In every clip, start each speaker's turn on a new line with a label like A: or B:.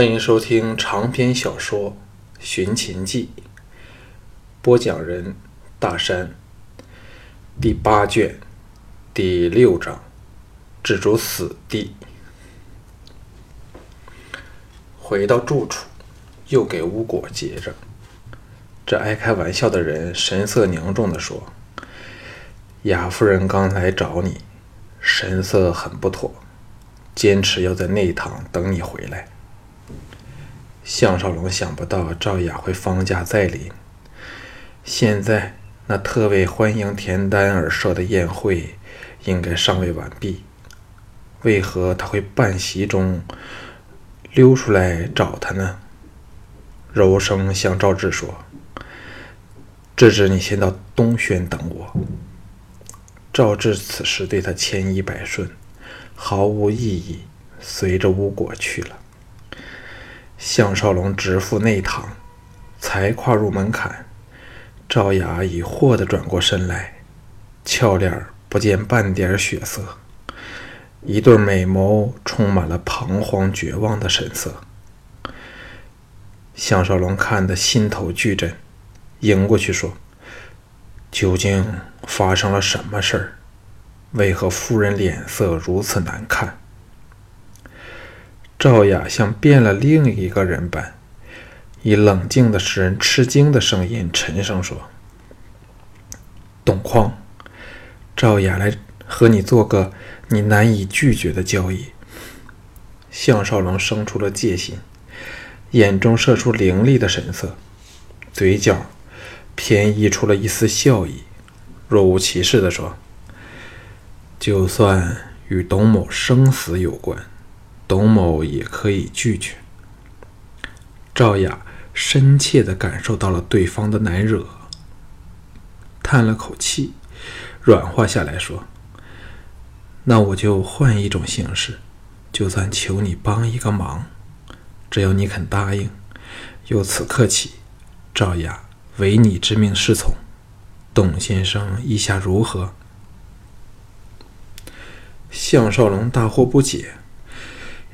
A: 欢迎收听长篇小说《寻秦记》，播讲人大山，第八卷第六章，蜘蛛死地。回到住处，又给巫果结着。这爱开玩笑的人神色凝重地说：“雅夫人刚来找你，神色很不妥，坚持要在内堂等你回来。”项少龙想不到赵雅会放假再临。现在那特为欢迎田丹而设的宴会，应该尚未完毕。为何他会半席中溜出来找他呢？柔声向赵志说：“志志，你先到东轩等我。”赵志此时对他千依百顺，毫无异议，随着巫果去了。项少龙直赴内堂，才跨入门槛，赵雅已霍地转过身来，俏脸不见半点血色，一对美眸充满了彷徨绝望的神色。项少龙看得心头巨震，迎过去说：“究竟发生了什么事儿？为何夫人脸色如此难看？”赵雅像变了另一个人般，以冷静的使人吃惊的声音沉声说：“董匡，赵雅来和你做个你难以拒绝的交易。”项少龙生出了戒心，眼中射出凌厉的神色，嘴角偏溢出了一丝笑意，若无其事地说：“就算与董某生死有关。”董某也可以拒绝。赵雅深切地感受到了对方的难惹，叹了口气，软化下来说：“那我就换一种形式，就算求你帮一个忙，只要你肯答应，由此刻起，赵雅唯你之命是从。董先生意下如何？”项少龙大惑不解。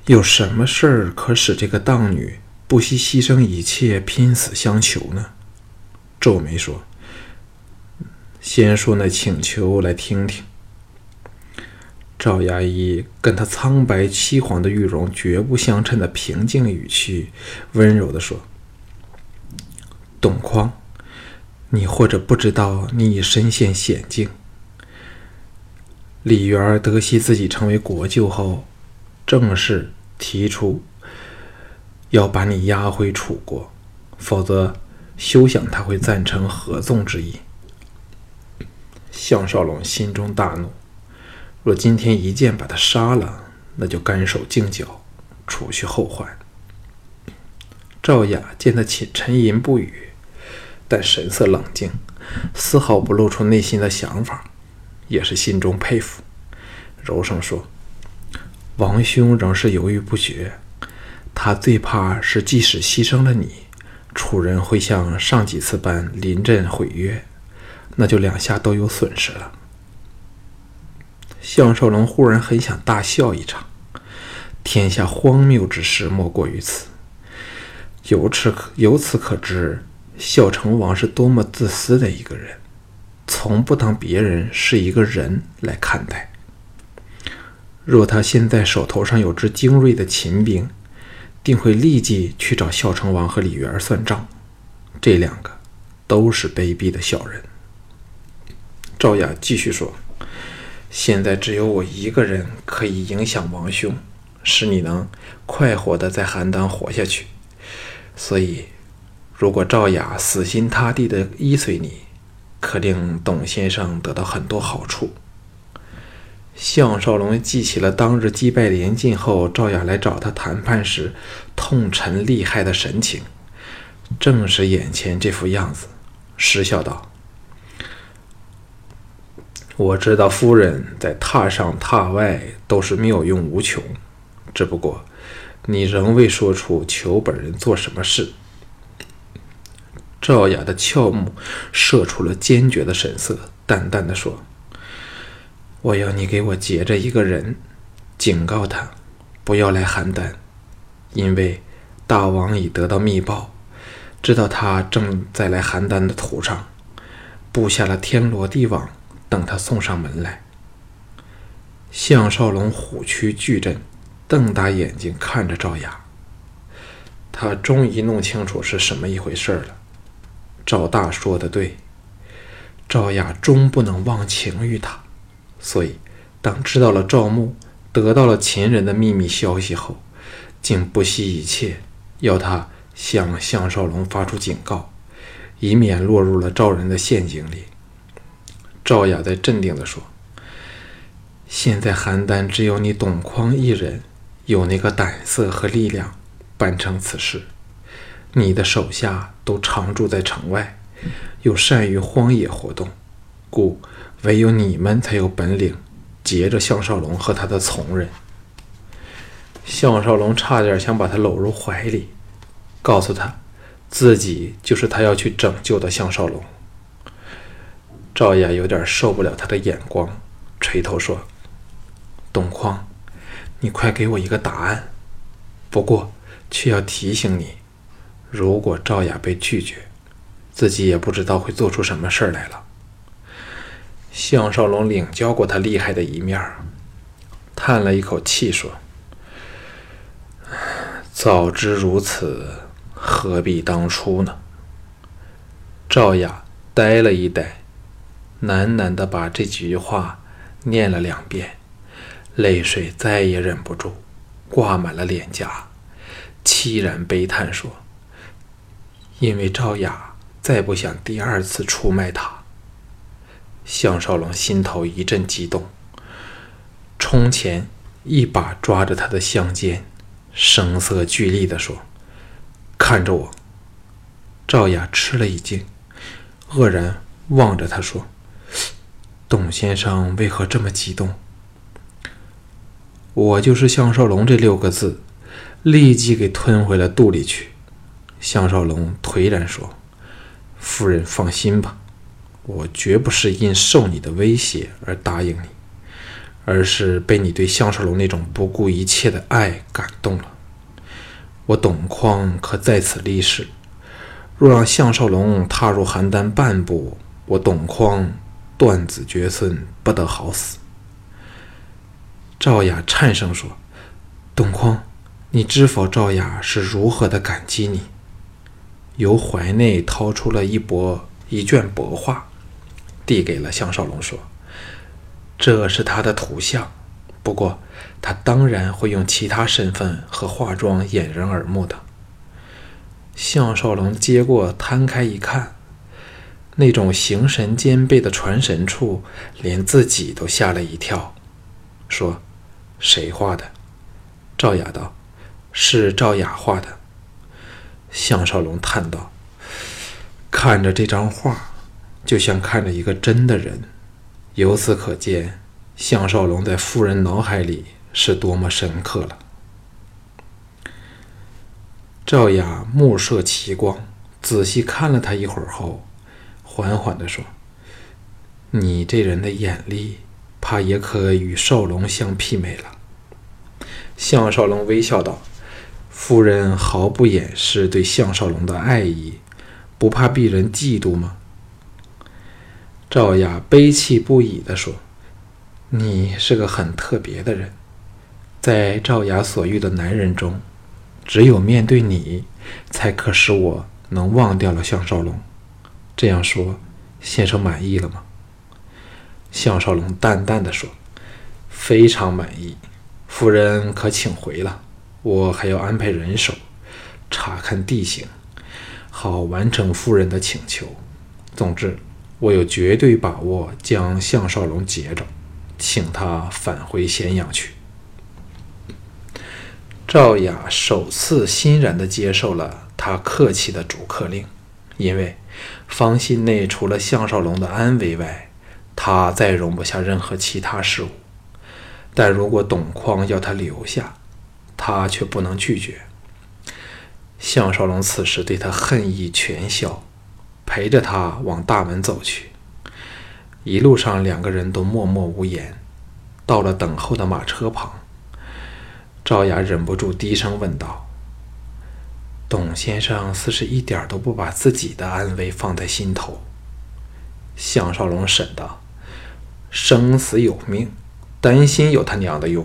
A: 有什么事儿可使这个荡女不惜牺牲一切拼死相求呢？皱眉说：“先说那请求来听听。”赵牙医跟他苍白凄惶的玉容绝不相称的平静语气，温柔地说：“董匡，你或者不知道，你已身陷险境。李元得悉自己成为国舅后，正是。”提出要把你押回楚国，否则休想他会赞成合纵之意。项少龙心中大怒，若今天一剑把他杀了，那就干手净脚，除去后患。赵雅见他沉沉吟不语，但神色冷静，丝毫不露出内心的想法，也是心中佩服，柔声说。王兄仍是犹豫不决，他最怕是即使牺牲了你，楚人会像上几次般临阵毁约，那就两下都有损失了。项少龙忽然很想大笑一场，天下荒谬之事莫过于此。由此可由此可知，孝成王是多么自私的一个人，从不当别人是一个人来看待。若他现在手头上有支精锐的秦兵，定会立即去找孝成王和李元算账。这两个都是卑鄙的小人。赵雅继续说：“现在只有我一个人可以影响王兄，使你能快活的在邯郸活下去。所以，如果赵雅死心塌地的依随你，可令董先生得到很多好处。”项少龙记起了当日击败连晋后，赵雅来找他谈判时痛陈厉害的神情，正是眼前这副样子，失笑道：“我知道夫人在榻上榻外都是妙用无穷，只不过你仍未说出求本人做什么事。”赵雅的俏目射出了坚决的神色，淡淡的说。我要你给我截着一个人，警告他不要来邯郸，因为大王已得到密报，知道他正在来邯郸的途上，布下了天罗地网，等他送上门来。项少龙虎躯巨震，瞪大眼睛看着赵雅。他终于弄清楚是什么一回事了。赵大说的对，赵雅终不能忘情于他，所以当知道了赵牧得到了秦人的秘密消息后，竟不惜一切要他向项少龙发出警告，以免落入了赵人的陷阱里。赵雅在镇定地说：“现在邯郸只有你董匡一人有那个胆色和力量。”办成此事，你的手下都常住在城外，又善于荒野活动，故唯有你们才有本领劫着项少龙和他的从人。项少龙差点想把他搂入怀里，告诉他自己就是他要去拯救的项少龙。赵雅有点受不了他的眼光，垂头说：“董匡，你快给我一个答案。不过。”却要提醒你，如果赵雅被拒绝，自己也不知道会做出什么事儿来了。项少龙领教过他厉害的一面，叹了一口气说：“早知如此，何必当初呢？”赵雅呆了一呆，喃喃的把这几句话念了两遍，泪水再也忍不住，挂满了脸颊。凄然悲叹说：“因为赵雅再不想第二次出卖他。”项少龙心头一阵激动，冲前一把抓着他的香肩，声色俱厉地说：“看着我！”赵雅吃了一惊，愕然望着他说：“董先生为何这么激动？”“我就是项少龙。”这六个字。立即给吞回了肚里去。项少龙颓然说：“夫人放心吧，我绝不是因受你的威胁而答应你，而是被你对项少龙那种不顾一切的爱感动了。我董匡可在此立誓，若让项少龙踏入邯郸半步，我董匡断子绝孙，不得好死。”赵雅颤声说：“董匡。”你知否，赵雅是如何的感激你？由怀内掏出了一薄一卷帛画，递给了项少龙，说：“这是他的图像，不过他当然会用其他身份和化妆掩人耳目的。”项少龙接过，摊开一看，那种形神兼备的传神处，连自己都吓了一跳，说：“谁画的？”赵雅道。是赵雅画的。项少龙叹道：“看着这张画，就像看着一个真的人。由此可见，项少龙在夫人脑海里是多么深刻了。”赵雅目射奇光，仔细看了他一会儿后，缓缓地说：“你这人的眼力，怕也可与少龙相媲美了。”项少龙微笑道。夫人毫不掩饰对项少龙的爱意，不怕鄙人嫉妒吗？赵雅悲泣不已地说：“你是个很特别的人，在赵雅所遇的男人中，只有面对你，才可使我能忘掉了项少龙。这样说，先生满意了吗？”项少龙淡淡的说：“非常满意，夫人可请回了。”我还要安排人手查看地形，好完成夫人的请求。总之，我有绝对把握将项少龙截着，请他返回咸阳去。赵雅首次欣然地接受了他客气的逐客令，因为方心内除了项少龙的安危外，他再容不下任何其他事物。但如果董匡要他留下，他却不能拒绝。项少龙此时对他恨意全消，陪着他往大门走去。一路上，两个人都默默无言。到了等候的马车旁，赵雅忍不住低声问道：“董先生似是一点都不把自己的安危放在心头。项少龙审道：“生死有命，担心有他娘的用。”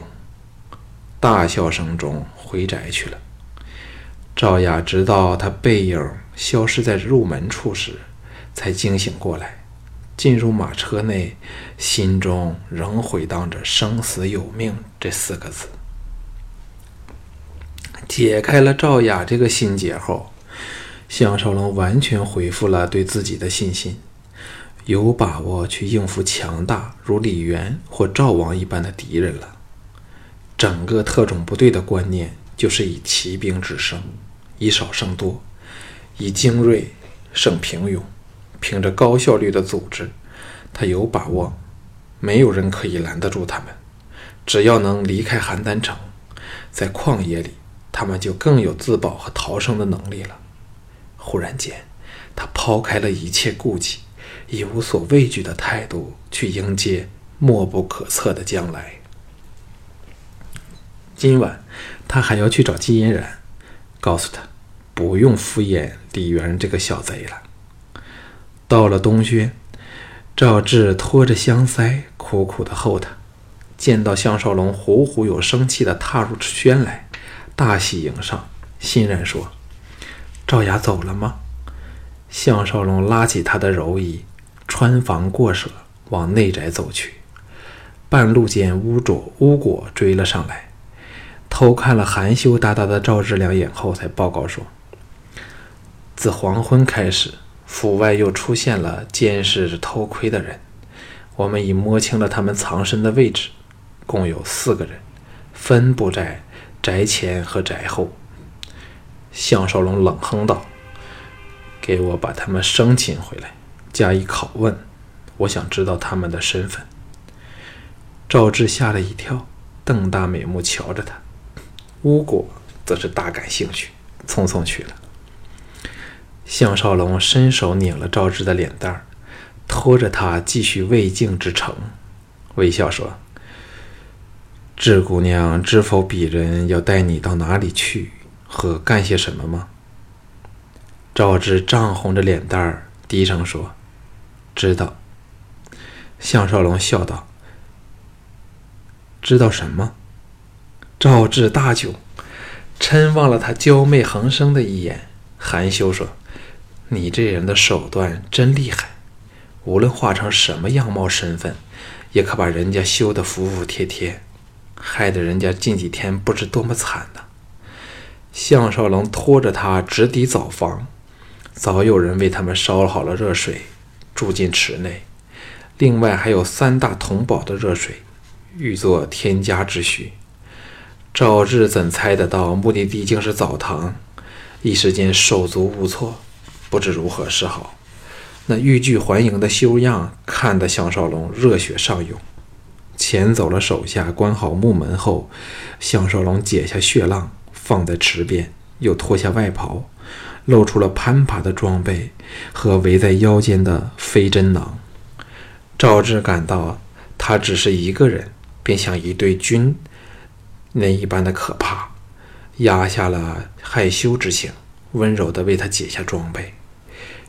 A: 大笑声中回宅去了。赵雅直到他背影消失在入门处时，才惊醒过来。进入马车内，心中仍回荡着“生死有命”这四个字。解开了赵雅这个心结后，项少龙完全恢复了对自己的信心，有把握去应付强大如李元或赵王一般的敌人了。整个特种部队的观念就是以骑兵制胜，以少胜多，以精锐胜平庸。凭着高效率的组织，他有把握，没有人可以拦得住他们。只要能离开邯郸城，在旷野里，他们就更有自保和逃生的能力了。忽然间，他抛开了一切顾忌，以无所畏惧的态度去迎接莫不可测的将来。今晚，他还要去找季嫣然，告诉他，不用敷衍李元这个小贼了。到了东轩，赵志拖着香腮，苦苦的候他。见到项少龙虎虎有生气的踏入轩来，大喜迎上，欣然说：“赵雅走了吗？”项少龙拉起他的柔衣，穿房过舍，往内宅走去。半路间，乌卓、乌果追了上来，偷看了含羞答答的赵志两眼后，才报告说：“自黄昏开始。”府外又出现了监视着偷窥的人，我们已摸清了他们藏身的位置，共有四个人，分布在宅前和宅后。项少龙冷哼道：“给我把他们生擒回来，加以拷问，我想知道他们的身份。”赵志吓了一跳，瞪大美目瞧着他。巫果则是大感兴趣，匆匆去了。项少龙伸手拧了赵志的脸蛋儿，拖着他继续未竟之程，微笑说：“志姑娘知否？鄙人要带你到哪里去和干些什么吗？”赵志涨红着脸蛋儿，低声说：“知道。”项少龙笑道：“知道什么？”赵志大窘，嗔望了他娇媚横生的一眼，含羞说。你这人的手段真厉害，无论化成什么样貌身份，也可把人家修得服服帖帖，害得人家近几天不知多么惨呢。项少龙拖着他直抵澡房，早有人为他们烧好了热水，住进池内。另外还有三大桶宝的热水，欲作添加之需。赵志怎猜得到目的地竟是澡堂，一时间手足无措。不知如何是好，那欲拒还迎的修样看得项少龙热血上涌。遣走了手下，关好木门后，项少龙解下血浪放在池边，又脱下外袍，露出了攀爬的装备和围在腰间的飞针囊。赵志感到他只是一个人，便像一对军那一般的可怕，压下了害羞之情，温柔地为他解下装备。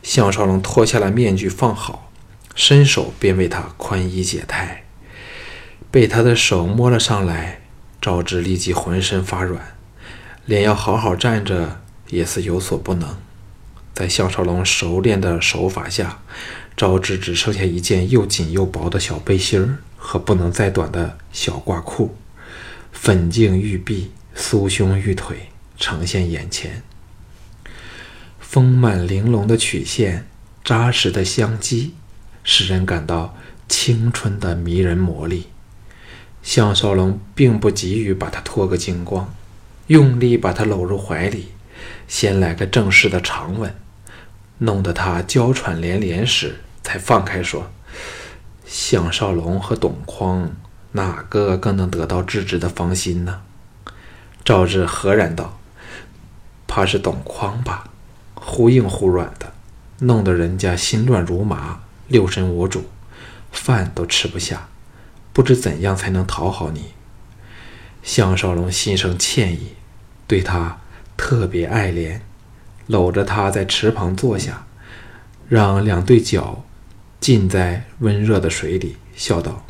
A: 项少龙脱下了面具，放好，伸手便为他宽衣解带。被他的手摸了上来，赵志立即浑身发软，连要好好站着也是有所不能。在项少龙熟练的手法下，赵志只剩下一件又紧又薄的小背心儿和不能再短的小褂裤，粉净玉臂，酥胸玉腿呈现眼前。丰满玲珑的曲线，扎实的香肌，使人感到青春的迷人魔力。项少龙并不急于把她脱个精光，用力把她搂入怀里，先来个正式的长吻，弄得她娇喘连连时，才放开说：“项少龙和董匡，哪个更能得到智智的芳心呢？”赵志何然道：“怕是董匡吧。”忽硬忽软的，弄得人家心乱如麻，六神无主，饭都吃不下，不知怎样才能讨好你。项少龙心生歉意，对他特别爱怜，搂着她在池旁坐下，让两对脚浸在温热的水里，笑道：“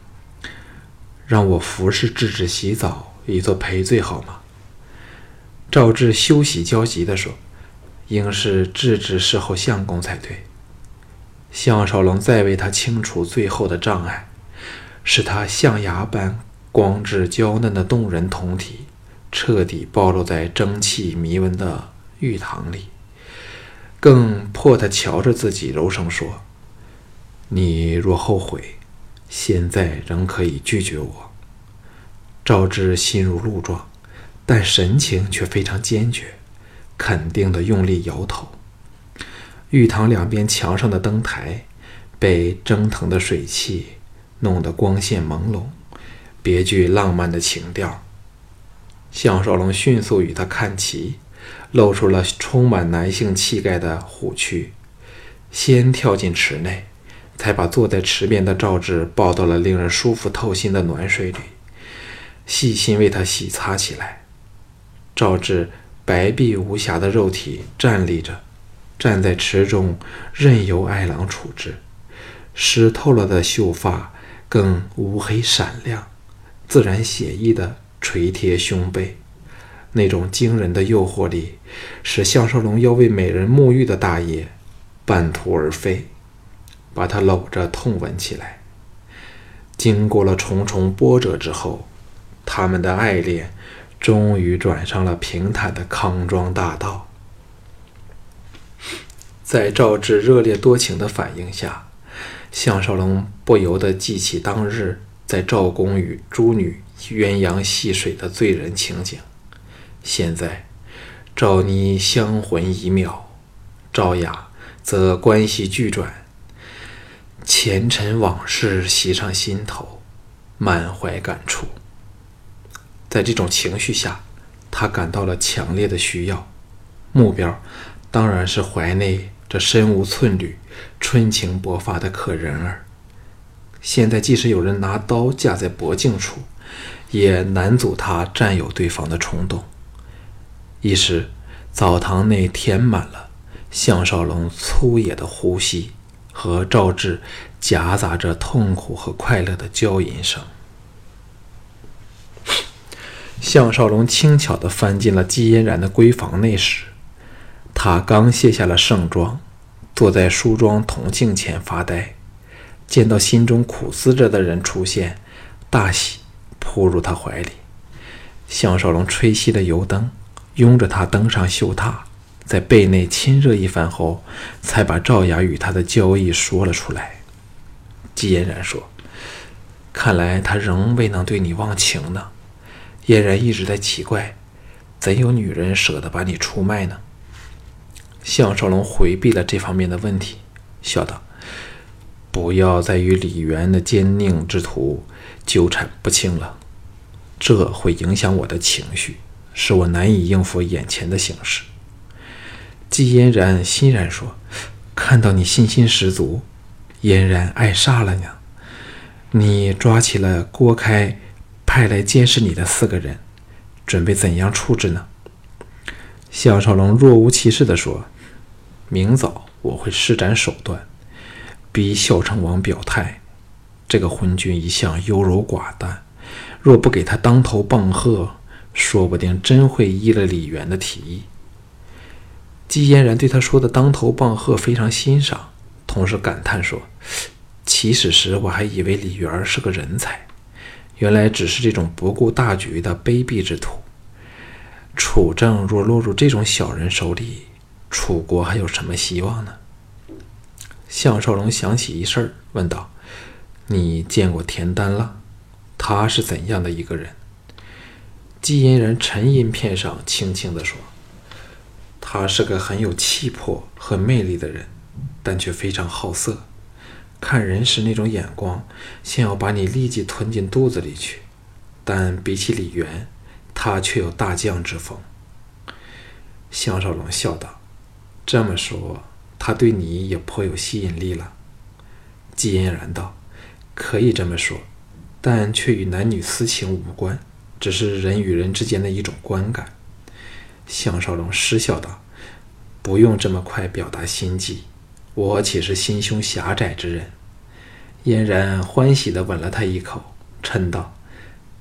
A: 让我服侍智智洗澡，以作赔罪，好吗？”赵志休息焦急地说：“应是制止事后相公才对。”项少龙再为他清除最后的障碍，使他象牙般光质娇嫩的动人酮体彻底暴露在蒸汽迷温的浴堂里，更迫他瞧着自己，柔声说：“你若后悔，现在仍可以拒绝我。”赵志心如鹿撞。但神情却非常坚决，肯定的用力摇头。浴堂两边墙上的灯台被蒸腾的水汽弄得光线朦胧，别具浪漫的情调。项少龙迅速与他看齐，露出了充满男性气概的虎躯，先跳进池内，才把坐在池边的赵志抱到了令人舒服透心的暖水里，细心为他洗擦起来。赵志白璧无瑕的肉体站立着，站在池中，任由爱郎处置。湿透了的秀发更乌黑闪亮，自然写意的垂贴胸背。那种惊人的诱惑力，使项少龙要为美人沐浴的大业半途而废，把她搂着痛吻起来。经过了重重波折之后，他们的爱恋。终于转上了平坦的康庄大道。在赵志热烈多情的反应下，项少龙不由得记起当日在赵公与诸女鸳鸯戏水的醉人情景。现在，赵妮香魂已渺，赵雅则关系剧转，前尘往事袭上心头，满怀感触。在这种情绪下，他感到了强烈的需要，目标当然是怀内这身无寸缕、春情勃发的可人儿。现在即使有人拿刀架在脖颈处，也难阻他占有对方的冲动。一时，澡堂内填满了项少龙粗野的呼吸和赵志夹杂着痛苦和快乐的娇吟声。项少龙轻巧地翻进了季嫣然的闺房内时，他刚卸下了盛装，坐在梳妆铜镜前发呆，见到心中苦思着的人出现，大喜，扑入他怀里。项少龙吹熄了油灯，拥着她登上绣榻，在被内亲热一番后，才把赵雅与他的交易说了出来。季嫣然说：“看来他仍未能对你忘情呢。”嫣然一直在奇怪，怎有女人舍得把你出卖呢？项少龙回避了这方面的问题，笑道：“不要再与李渊的奸佞之徒纠缠不清了，这会影响我的情绪，使我难以应付眼前的形势。”季嫣然欣然说：“看到你信心十足，嫣然爱煞了呢。你抓起了郭开。”派来监视你的四个人，准备怎样处置呢？项少龙若无其事地说：“明早我会施展手段，逼孝成王表态。这个昏君一向优柔寡断，若不给他当头棒喝，说不定真会依了李渊的提议。”季嫣然对他说的“当头棒喝”非常欣赏，同时感叹说：“起始时我还以为李渊是个人才。”原来只是这种不顾大局的卑鄙之徒。楚政若落入这种小人手里，楚国还有什么希望呢？项少龙想起一事，问道：“你见过田丹了？他是怎样的一个人？”纪嫣然沉吟片上，轻轻地说：“他是个很有气魄和魅力的人，但却非常好色。”看人时那种眼光，像要把你立即吞进肚子里去。但比起李渊，他却有大将之风。项少龙笑道：“这么说，他对你也颇有吸引力了。”季嫣然道：“可以这么说，但却与男女私情无关，只是人与人之间的一种观感。”项少龙失笑道：“不用这么快表达心迹，我岂是心胸狭窄之人？”嫣然欢喜地吻了他一口，嗔道：“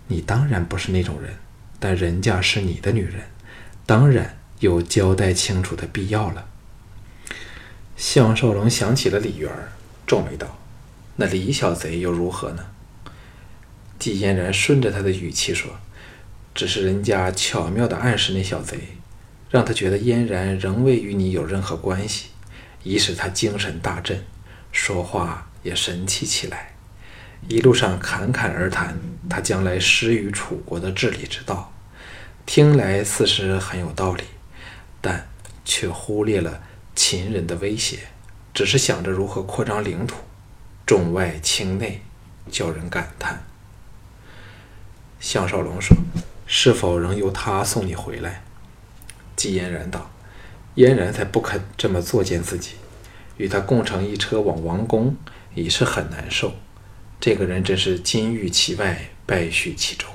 A: 你当然不是那种人，但人家是你的女人，当然有交代清楚的必要了。”项少龙想起了李元，皱眉道：“那李小贼又如何呢？”季嫣然顺着他的语气说：“只是人家巧妙地暗示那小贼，让他觉得嫣然仍未与你有任何关系，以使他精神大振，说话。”也神气起来，一路上侃侃而谈他将来施于楚国的治理之道，听来似是很有道理，但却忽略了秦人的威胁，只是想着如何扩张领土，重外轻内，叫人感叹。项少龙说：“是否仍由他送你回来？”季嫣然道：“嫣然才不肯这么作践自己，与他共乘一车往王宫。”已是很难受，这个人真是金玉其外，败絮其中。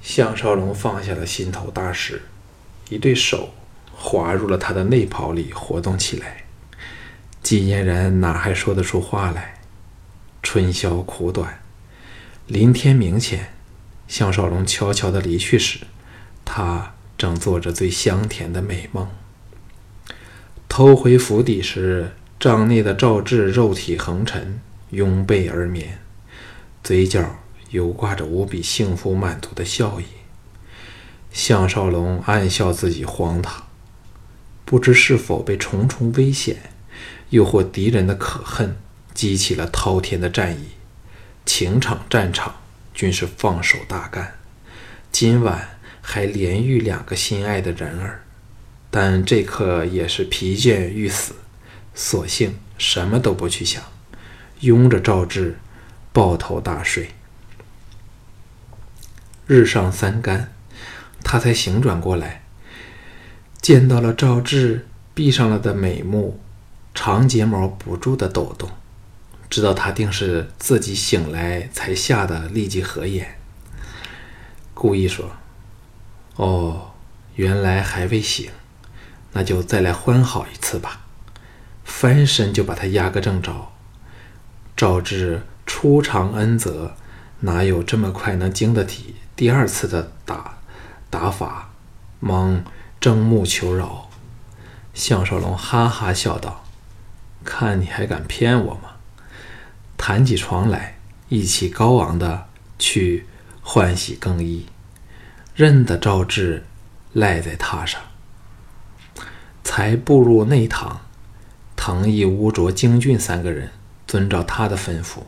A: 项少龙放下了心头大石，一对手滑入了他的内袍里，活动起来。季嫣然哪还说得出话来？春宵苦短，临天明前，项少龙悄悄地离去时，他正做着最香甜的美梦。偷回府邸时。帐内的赵志肉体横陈，拥被而眠，嘴角犹挂着无比幸福满足的笑意。项少龙暗笑自己荒唐，不知是否被重重危险，又或敌人的可恨，激起了滔天的战役。情场战场均是放手大干，今晚还连遇两个心爱的人儿，但这刻也是疲倦欲死。索性什么都不去想，拥着赵志抱头大睡。日上三竿，他才醒转过来，见到了赵志闭上了的美目，长睫毛不住的抖动，知道他定是自己醒来才吓得立即合眼，故意说：“哦，原来还未醒，那就再来欢好一次吧。”翻身就把他压个正着。赵志初尝恩泽，哪有这么快能经得起第二次的打打法？忙睁目求饶。项少龙哈哈笑道：“看你还敢骗我吗？”弹起床来，意气高昂的去换洗更衣，认得赵志赖在榻上，才步入内堂。唐毅、乌卓、京俊三个人遵照他的吩咐，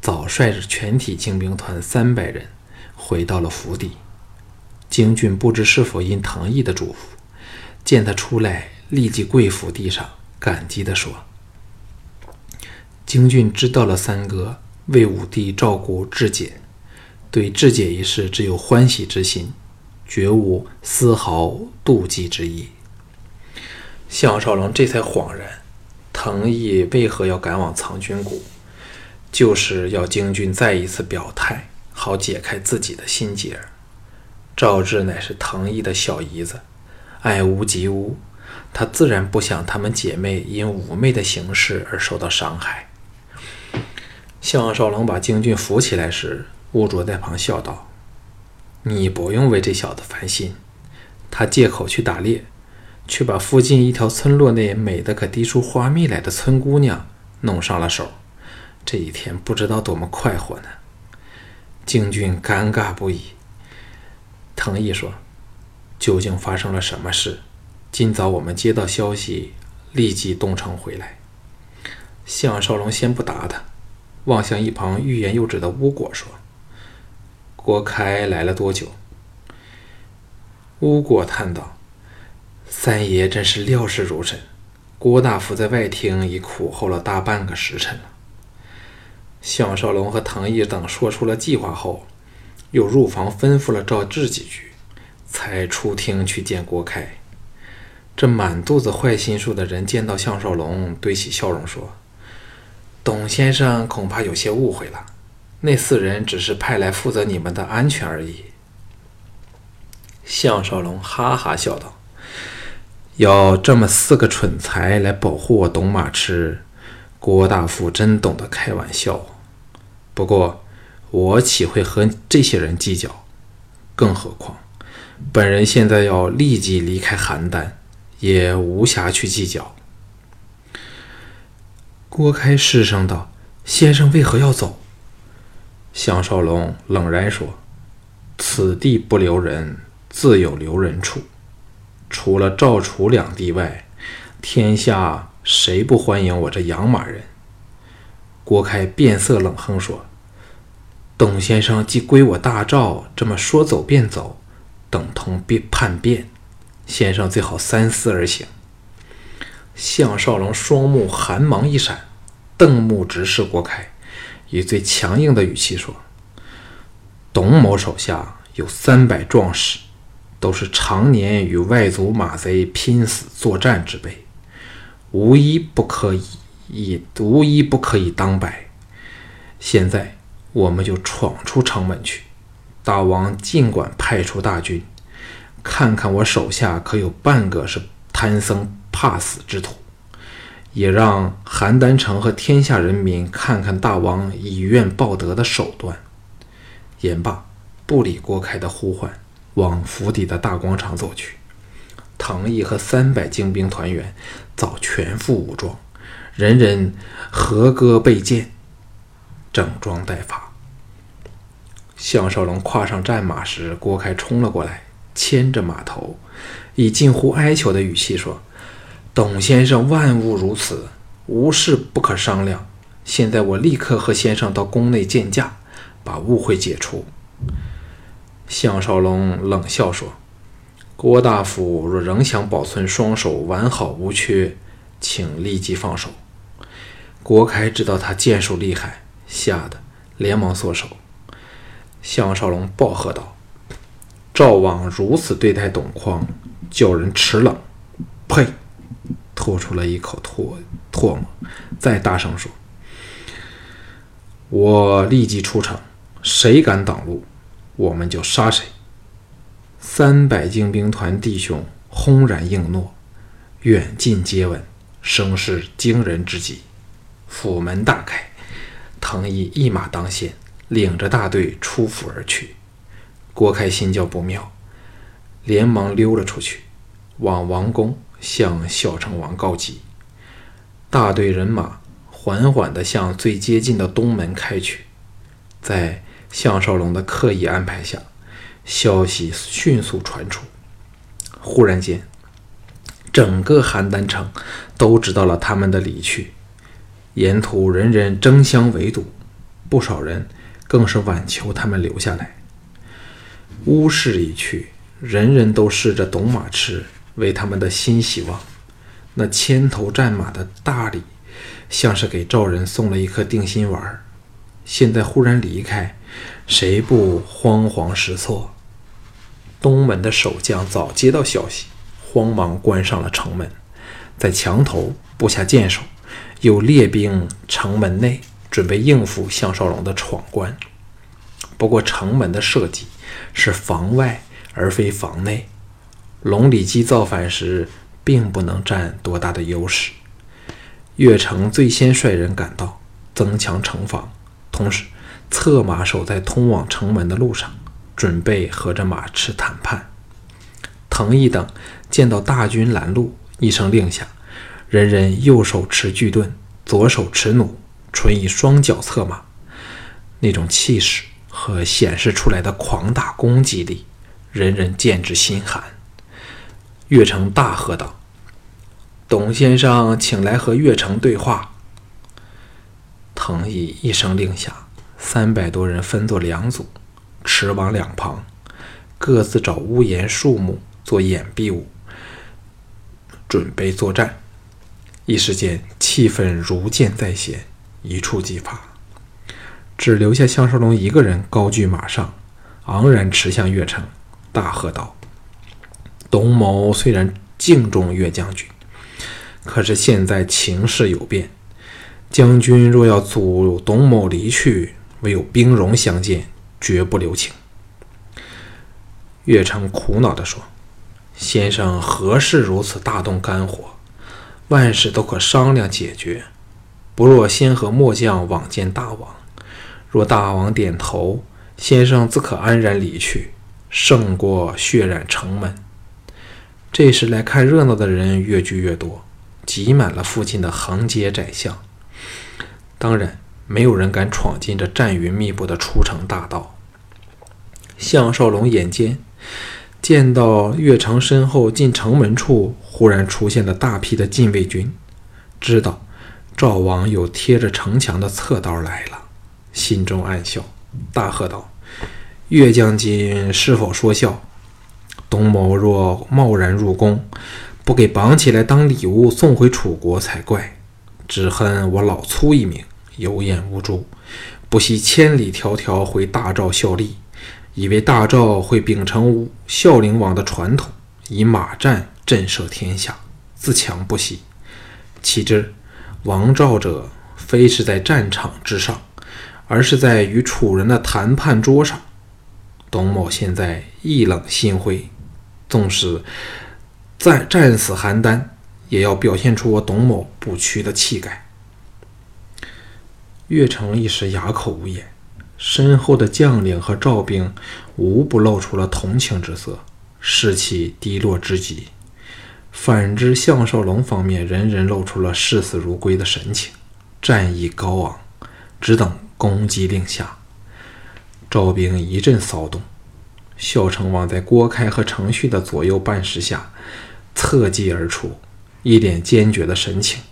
A: 早率着全体精兵团三百人回到了府邸。京俊不知是否因唐毅的嘱咐，见他出来，立即跪伏地上，感激地说：“京俊知道了三哥为武帝照顾志姐，对智姐一事只有欢喜之心，绝无丝毫妒忌之意。”项少龙这才恍然。藤毅为何要赶往藏军谷？就是要京俊再一次表态，好解开自己的心结。赵志乃是藤毅的小姨子，爱屋及乌，他自然不想她们姐妹因妩媚的行事而受到伤害。项少龙把京俊扶起来时，乌卓在旁笑道：“你不用为这小子烦心，他借口去打猎。”却把附近一条村落内美得可滴出花蜜来的村姑娘弄上了手，这一天不知道多么快活呢。京俊尴尬不已。藤毅说：“究竟发生了什么事？今早我们接到消息，立即东城回来。”项少龙先不答他，望向一旁欲言又止的巫果说：“郭开来了多久？”巫果叹道。三爷真是料事如神，郭大夫在外厅已苦候了大半个时辰了。项少龙和唐毅等说出了计划后，又入房吩咐了赵志几句，才出厅去见郭开。这满肚子坏心术的人见到项少龙，堆起笑容说：“董先生恐怕有些误会了，那四人只是派来负责你们的安全而已。”项少龙哈哈笑道。要这么四个蠢材来保护我董马痴，郭大夫真懂得开玩笑。不过，我岂会和这些人计较？更何况，本人现在要立即离开邯郸，也无暇去计较。郭开失声道：“先生为何要走？”项少龙冷然说：“此地不留人，自有留人处。除了赵楚两地外，天下谁不欢迎我这养马人？”郭开变色冷哼说：“董先生既归我大赵，这么说走便走，等同变叛变。先生最好三思而行。”项少龙双目寒芒一闪，瞪目直视郭开，以最强硬的语气说：“董某手下有三百壮士，都是常年与外族马贼拼死作战之辈，无一不可以，无一不可以当百。现在我们就闯出城门去，大王尽管派出大军，看看我手下可有半个是贪生。”怕死之徒，也让邯郸城和天下人民看看大王以怨报德的手段。言罢，不理郭开的呼唤，往府邸的大广场走去。唐毅和三百精兵团员早全副武装，人人合戈备剑，整装待发。项少龙跨上战马时，郭开冲了过来，牵着马头，以近乎哀求的语气说。董先生，万物如此，无事不可商量。现在我立刻和先生到宫内见驾，把误会解除。项少龙冷笑说：“郭大夫若仍想保存双手完好无缺，请立即放手。”郭开知道他剑术厉害，吓得连忙缩手。项少龙暴喝道：“赵王如此对待董匡，叫人齿冷！呸！”吐出了一口唾唾沫，再大声说：“我立即出城，谁敢挡路，我们就杀谁。”三百精兵团弟兄轰然应诺，远近接吻，声势惊人之极。府门大开，藤毅一马当先，领着大队出府而去。郭开心叫不妙，连忙溜了出去，往王宫。向小成王告急，大队人马缓缓地向最接近的东门开去。在项少龙的刻意安排下，消息迅速传出。忽然间，整个邯郸城都知道了他们的离去，沿途人人争相围堵，不少人更是挽求他们留下来。乌市已去，人人都试着懂马吃。为他们的新希望，那千头战马的大礼，像是给赵人送了一颗定心丸。现在忽然离开，谁不慌慌失措？东门的守将早接到消息，慌忙关上了城门，在墙头布下箭手，又列兵城门内，准备应付项少龙的闯关。不过，城门的设计是防外而非防内。龙里基造反时，并不能占多大的优势。岳城最先率人赶到，增强城防，同时策马守在通往城门的路上，准备和这马赤谈判。藤毅等见到大军拦路，一声令下，人人右手持巨盾，左手持弩，纯以双脚策马，那种气势和显示出来的狂大攻击力，人人见之心寒。岳城大喝道：“董先生，请来和岳城对话。”藤毅一声令下，三百多人分作两组，驰往两旁，各自找屋檐、树木做掩蔽物，准备作战。一时间，气氛如箭在弦，一触即发。只留下项少龙一个人高踞马上，昂然驰向岳城，大喝道。董某虽然敬重岳将军，可是现在情势有变，将军若要阻董某离去，唯有兵戎相见，绝不留情。岳成苦恼地说：“先生何事如此大动肝火？万事都可商量解决。不若先和末将往见大王。若大王点头，先生自可安然离去，胜过血染城门。这时来看热闹的人越聚越多，挤满了附近的横街窄巷。当然，没有人敢闯进这战云密布的出城大道。项少龙眼尖，见到岳城身后进城门处忽然出现了大批的禁卫军，知道赵王有贴着城墙的侧道来了，心中暗笑，大喝道：“岳将军是否说笑？董某若贸然入宫，不给绑起来当礼物送回楚国才怪。只恨我老粗一名，有眼无珠，不惜千里迢迢回大赵效力。”以为大赵会秉承武孝灵王的传统，以马战震慑天下，自强不息。岂知王赵者非是在战场之上，而是在与楚人的谈判桌上。董某现在意冷心灰，纵使战战死邯郸，也要表现出我董某不屈的气概。岳成一时哑口无言。身后的将领和赵兵无不露出了同情之色，士气低落之极。反之，项少龙方面人人露出了视死如归的神情，战意高昂，只等攻击令下。赵兵一阵骚动，孝成王在郭开和程旭的左右办事下，侧骑而出，一脸坚决的神情，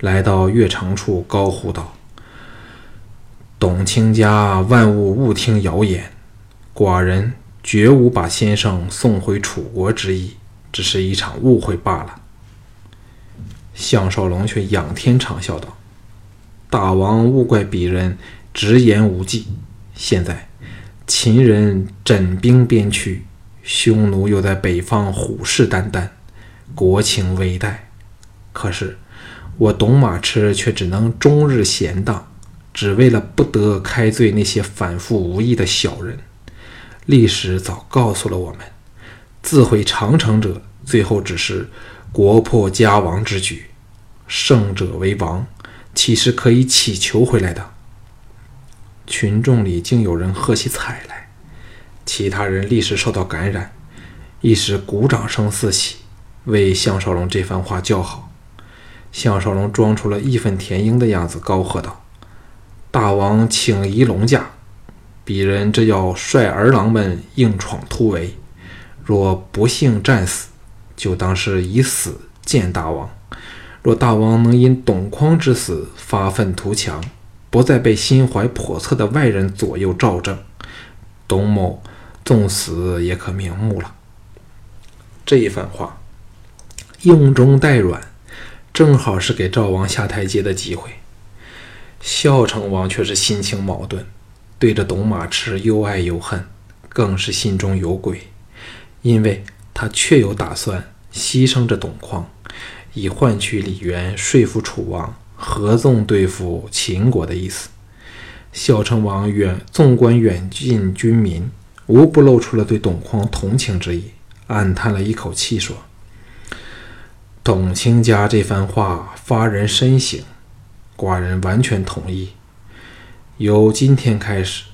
A: 来到乐城处，高呼道。董卿家万物勿听谣言，寡人绝无把先生送回楚国之意，只是一场误会罢了。项少龙却仰天长笑道：“大王勿怪鄙人直言无忌。现在秦人整兵边区，匈奴又在北方虎视眈眈，国情危殆。可是我董马痴却只能终日闲荡。”只为了不得开罪那些反复无益的小人，历史早告诉了我们：自毁长城者，最后只是国破家亡之举。胜者为王，岂是可以乞求回来的？群众里竟有人喝起彩来，其他人立时受到感染，一时鼓掌声四起，为项少龙这番话叫好。项少龙装出了义愤填膺的样子，高喝道。大王请移龙驾，鄙人这要率儿郎们硬闯突围。若不幸战死，就当是以死见大王。若大王能因董匡之死发愤图强，不再被心怀叵测的外人左右照政，董某纵死也可瞑目了。这一番话，硬中带软，正好是给赵王下台阶的机会。孝成王却是心情矛盾，对着董马痴又爱又恨，更是心中有鬼，因为他确有打算牺牲这董匡，以换取李渊说服楚王合纵对付秦国的意思。孝成王远纵观远近军民，无不露出了对董匡同情之意，暗叹了一口气说：“董卿家这番话发人深省。”寡人完全同意。由今天开始，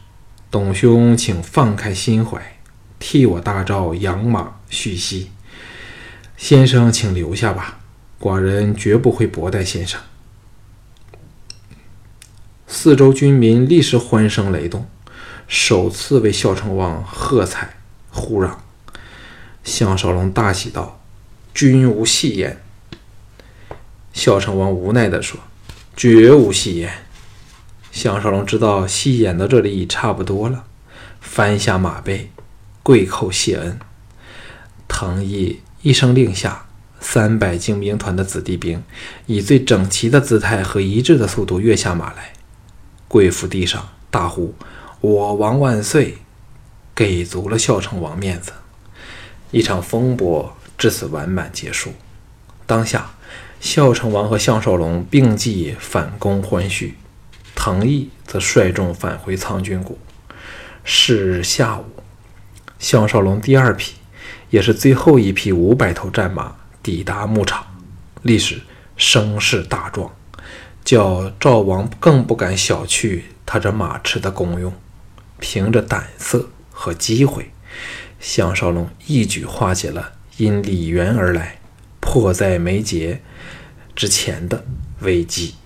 A: 董兄请放开心怀，替我大赵养马蓄息。先生，请留下吧，寡人绝不会薄待先生。四周军民立时欢声雷动，首次为孝成王喝彩呼嚷。项少龙大喜道：“君无戏言。”孝成王无奈地说。绝无戏言。项少龙知道戏演到这里已差不多了，翻下马背，跪叩谢恩。藤毅一声令下，三百精兵团的子弟兵以最整齐的姿态和一致的速度跃下马来，跪伏地上，大呼：“我王万岁！”给足了孝成王面子。一场风波至此完满结束。当下。孝成王和项少龙并继反攻欢胥，滕毅则率众返回苍军谷。是日下午，项少龙第二批也是最后一批五百头战马抵达牧场，历史声势大壮，叫赵王更不敢小觑他这马吃的功用。凭着胆色和机会，项少龙一举化解了因李渊而来、迫在眉睫之前的危机。